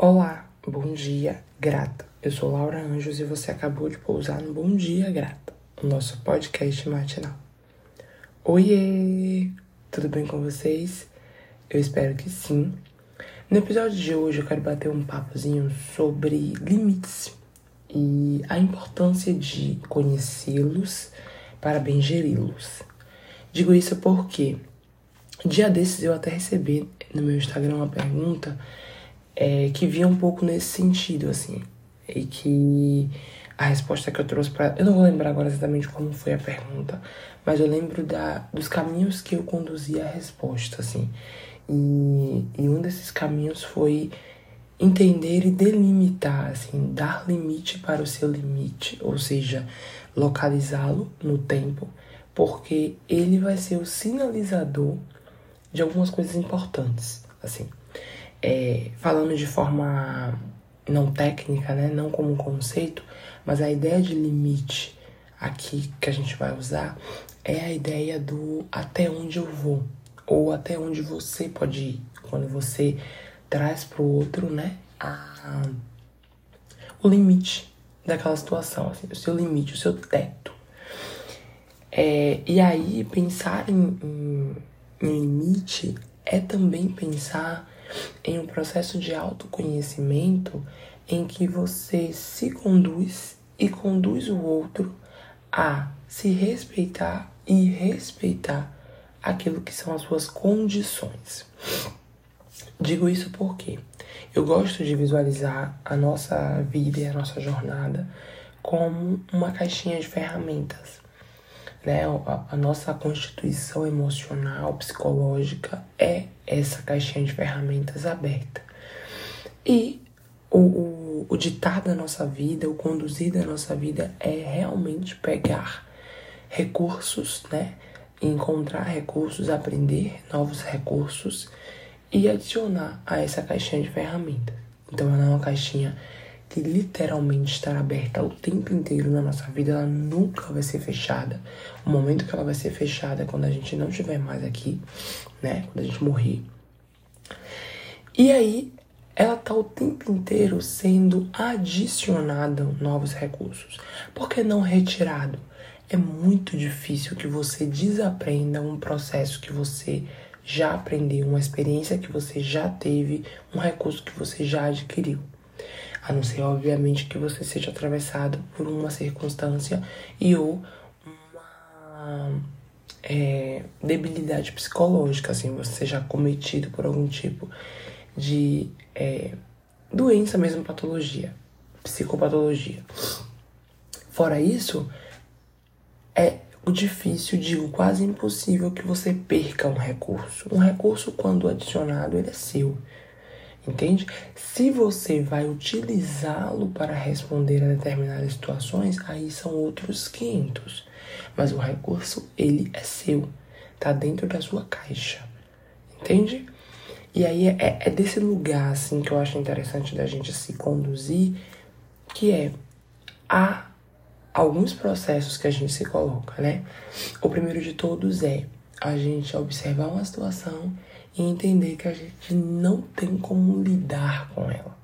Olá, bom dia, grata. Eu sou Laura Anjos e você acabou de pousar no Bom Dia Grata, o nosso podcast matinal. Oiê! Tudo bem com vocês? Eu espero que sim. No episódio de hoje eu quero bater um papozinho sobre limites e a importância de conhecê-los para bem geri-los. Digo isso porque dia desses eu até recebi no meu Instagram uma pergunta é, que vinha um pouco nesse sentido, assim. E que a resposta que eu trouxe para. Eu não vou lembrar agora exatamente como foi a pergunta, mas eu lembro da, dos caminhos que eu conduzi a resposta, assim. E, e um desses caminhos foi entender e delimitar, assim, dar limite para o seu limite, ou seja, localizá-lo no tempo, porque ele vai ser o sinalizador de algumas coisas importantes, assim é, falando de forma não técnica, né, não como um conceito, mas a ideia de limite aqui que a gente vai usar é a ideia do até onde eu vou ou até onde você pode ir quando você traz para o outro, né, a, o limite daquela situação, assim, o seu limite, o seu teto. É, e aí pensar em, em, em limite é também pensar em um processo de autoconhecimento em que você se conduz e conduz o outro a se respeitar e respeitar aquilo que são as suas condições. Digo isso porque eu gosto de visualizar a nossa vida e a nossa jornada como uma caixinha de ferramentas né? A, a nossa constituição emocional, psicológica é essa caixinha de ferramentas aberta. E o, o, o ditar da nossa vida, o conduzir da nossa vida é realmente pegar recursos, né? Encontrar recursos, aprender novos recursos e adicionar a essa caixinha de ferramentas. Então ela é uma caixinha que literalmente estará aberta o tempo inteiro na nossa vida, ela nunca vai ser fechada. O momento que ela vai ser fechada é quando a gente não estiver mais aqui, né? Quando a gente morrer. E aí, ela tá o tempo inteiro sendo adicionada novos recursos. Por que não retirado? É muito difícil que você desaprenda um processo que você já aprendeu, uma experiência que você já teve, um recurso que você já adquiriu. A não ser, obviamente, que você seja atravessado por uma circunstância e ou uma é, debilidade psicológica, assim, você seja cometido por algum tipo de é, doença mesmo, patologia, psicopatologia. Fora isso, é o difícil, digo, quase impossível que você perca um recurso. Um recurso, quando adicionado, ele é seu. Entende? Se você vai utilizá-lo para responder a determinadas situações, aí são outros 500. Mas o recurso, ele é seu. Tá dentro da sua caixa. Entende? E aí é, é desse lugar, assim, que eu acho interessante da gente se conduzir, que é há alguns processos que a gente se coloca, né? O primeiro de todos é a gente observar uma situação e entender que a gente não tem como lidar com ela,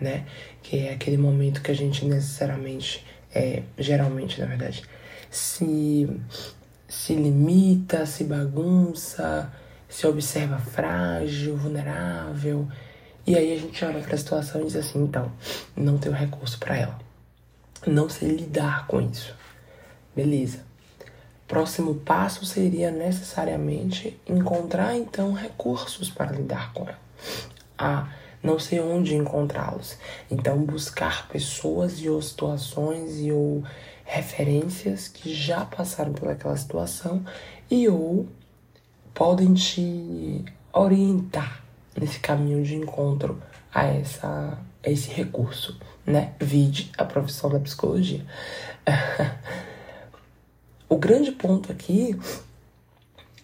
né? Que é aquele momento que a gente necessariamente, é, geralmente, na verdade, se, se limita, se bagunça, se observa frágil, vulnerável. E aí a gente olha para a situação e diz assim, então, não tenho recurso para ela. Não sei lidar com isso. Beleza Próximo passo seria necessariamente encontrar então recursos para lidar com ela. Ah, não sei onde encontrá-los. Então buscar pessoas e ou situações e ou referências que já passaram por aquela situação e ou podem te orientar nesse caminho de encontro a essa a esse recurso, né? Vide a profissão da psicologia. O grande ponto aqui,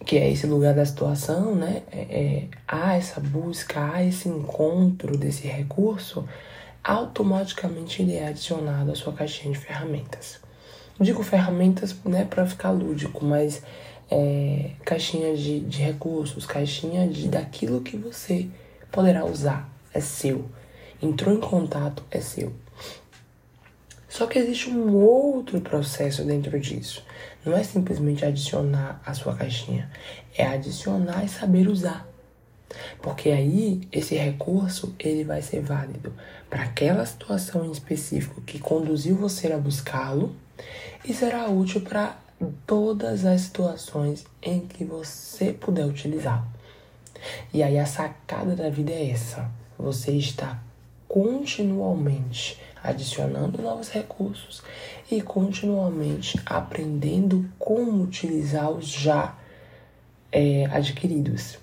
que é esse lugar da situação, né? É, é, há essa busca, há esse encontro desse recurso, automaticamente ele é adicionado à sua caixinha de ferramentas. Digo ferramentas né, para ficar lúdico, mas é, caixinha de, de recursos, caixinha de, daquilo que você poderá usar, é seu. entrou em contato, é seu. Só que existe um outro processo dentro disso. Não é simplesmente adicionar a sua caixinha, é adicionar e saber usar. Porque aí esse recurso ele vai ser válido para aquela situação em específico que conduziu você a buscá-lo e será útil para todas as situações em que você puder utilizá-lo. E aí a sacada da vida é essa: você está continuamente adicionando novos recursos e continuamente aprendendo como utilizar os já é, adquiridos.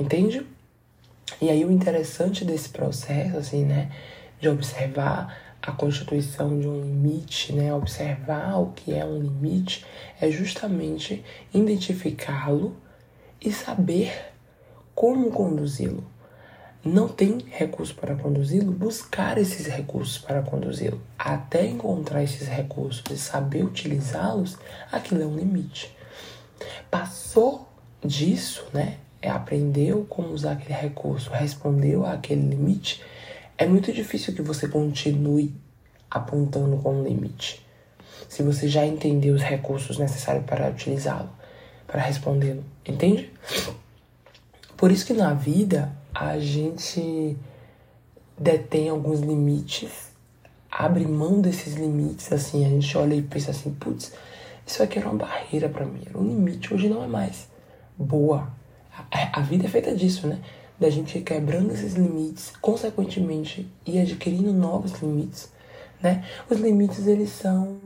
Entende? E aí o interessante desse processo, assim, né, de observar a constituição de um limite, né, observar o que é um limite, é justamente identificá-lo e saber como conduzi-lo. Não tem recurso para conduzi-lo, buscar esses recursos para conduzi-lo. Até encontrar esses recursos e saber utilizá-los, aquilo é um limite. Passou disso, né? É aprendeu como usar aquele recurso, respondeu àquele limite, é muito difícil que você continue apontando como limite. Se você já entendeu os recursos necessários para utilizá-lo, para respondê-lo, entende? Por isso que na vida a gente detém alguns limites, abre mão desses limites, assim, a gente olha e pensa assim, putz, isso aqui era uma barreira para mim, era um limite, hoje não é mais. Boa. A, a vida é feita disso, né? Da gente ir quebrando esses limites, consequentemente, e adquirindo novos limites, né? Os limites, eles são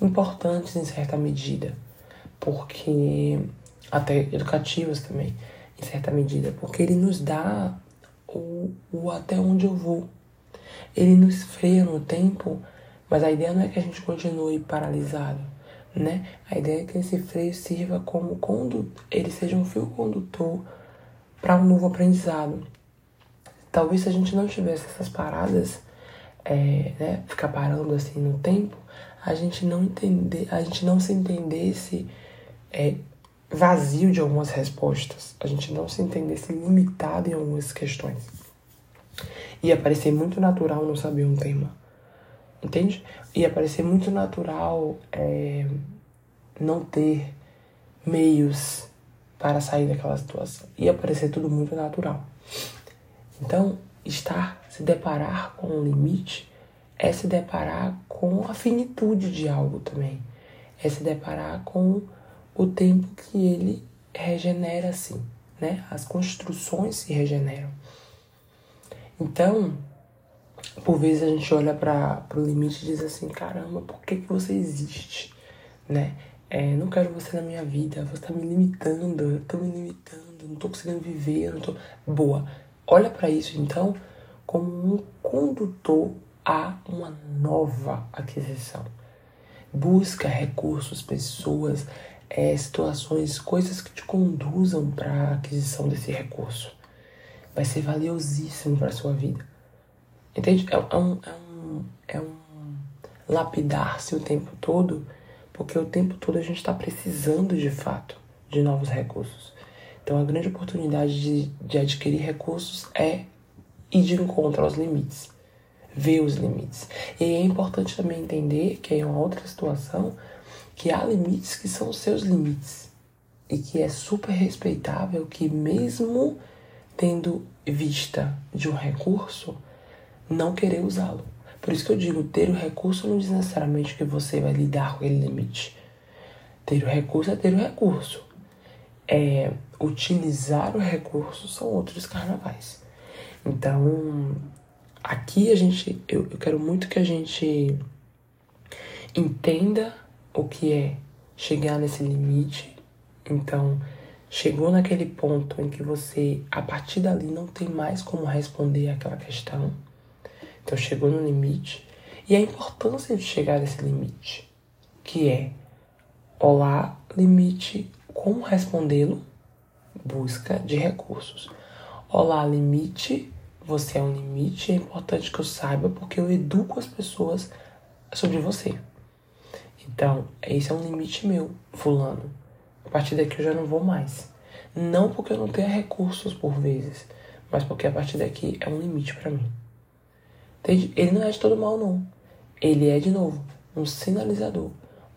importantes em certa medida, porque até educativos também em certa medida, porque ele nos dá o, o até onde eu vou. Ele nos freia no tempo, mas a ideia não é que a gente continue paralisado, né? A ideia é que esse freio sirva como condutor, ele seja um fio condutor para um novo aprendizado. Talvez se a gente não tivesse essas paradas, é, né, ficar parando assim no tempo, a gente não entender, a gente não se entendesse é, vazio de algumas respostas, a gente não se entendesse limitado em algumas questões. Ia parecer muito natural não saber um tema, entende? Ia parecer muito natural é, não ter meios para sair daquela situação. Ia parecer tudo muito natural. Então, estar, se deparar com um limite é se deparar com a finitude de algo também. É se deparar com o tempo que ele regenera assim, né? As construções se regeneram. Então, por vezes a gente olha para o limite e diz assim, caramba, por que, que você existe, né? É, não quero você na minha vida, você tá me limitando, eu tô me limitando, não tô conseguindo viver, eu não tô... Boa, olha para isso então como um condutor a uma nova aquisição. Busca recursos, pessoas, é, situações, coisas que te conduzam para a aquisição desse recurso. Vai ser valiosíssimo para sua vida. Entende? É, é, um, é um, é um lapidar-se o tempo todo, porque o tempo todo a gente está precisando de fato de novos recursos. Então a grande oportunidade de, de adquirir recursos é ir de encontro aos limites, ver os limites. E é importante também entender que é uma outra situação que há limites que são seus limites e que é super respeitável que mesmo tendo vista de um recurso, não querer usá-lo. Por isso que eu digo, ter o recurso não diz necessariamente que você vai lidar com aquele limite. Ter o recurso é ter o recurso. É, utilizar o recurso são outros carnavais. Então, aqui a gente, eu, eu quero muito que a gente entenda o que é chegar nesse limite. Então, chegou naquele ponto em que você, a partir dali, não tem mais como responder aquela questão. Então, chegou no limite. E a importância de chegar nesse limite, que é: olá, limite, como respondê-lo? Busca de recursos. Olá, limite, você é um limite, é importante que eu saiba porque eu educo as pessoas sobre você. Então, esse é um limite meu, fulano. A partir daqui eu já não vou mais. Não porque eu não tenha recursos por vezes, mas porque a partir daqui é um limite para mim. Entende? Ele não é de todo mal, não. Ele é, de novo, um sinalizador,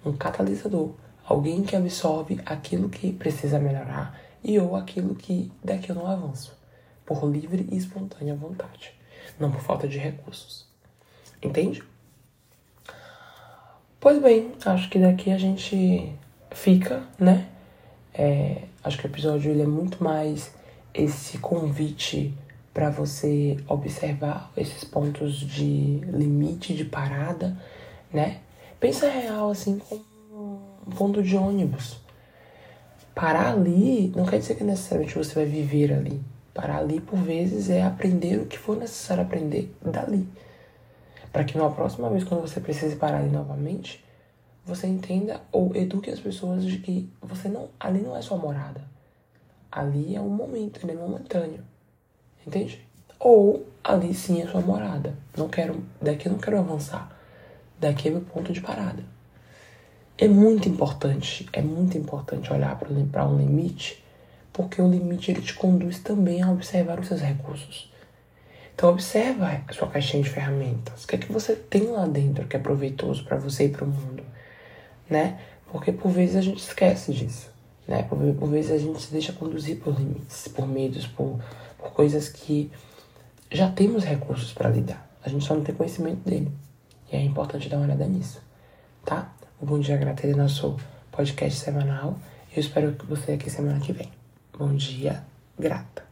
um catalisador, alguém que absorve aquilo que precisa melhorar e ou aquilo que daqui eu não avanço, por livre e espontânea vontade, não por falta de recursos. Entende? Pois bem, acho que daqui a gente fica, né? É, acho que o episódio ele é muito mais esse convite para você observar esses pontos de limite, de parada, né? Pensa real assim como um ponto de ônibus. Parar ali não quer dizer que necessariamente você vai viver ali. Parar ali, por vezes, é aprender o que for necessário aprender dali. Para que na próxima vez, quando você precise parar ali novamente, você entenda ou eduque as pessoas de que você não, ali não é sua morada. Ali é um momento, ele é momentâneo. Entende? Ou ali sim é sua morada. Não quero, daqui eu não quero avançar. Daqui é meu ponto de parada. É muito importante, é muito importante olhar para um limite, porque o limite ele te conduz também a observar os seus recursos. Então observa a sua caixinha de ferramentas. O que é que você tem lá dentro que é proveitoso para você e para o mundo, né? Porque por vezes a gente esquece disso, né? Por, por vezes a gente se deixa conduzir por limites, por medos, por por coisas que já temos recursos para lidar. A gente só não tem conhecimento dele. E é importante dar uma olhada nisso, tá? O Bom Dia Grata é nosso podcast semanal. Eu espero que você aqui semana que vem. Bom dia, grata.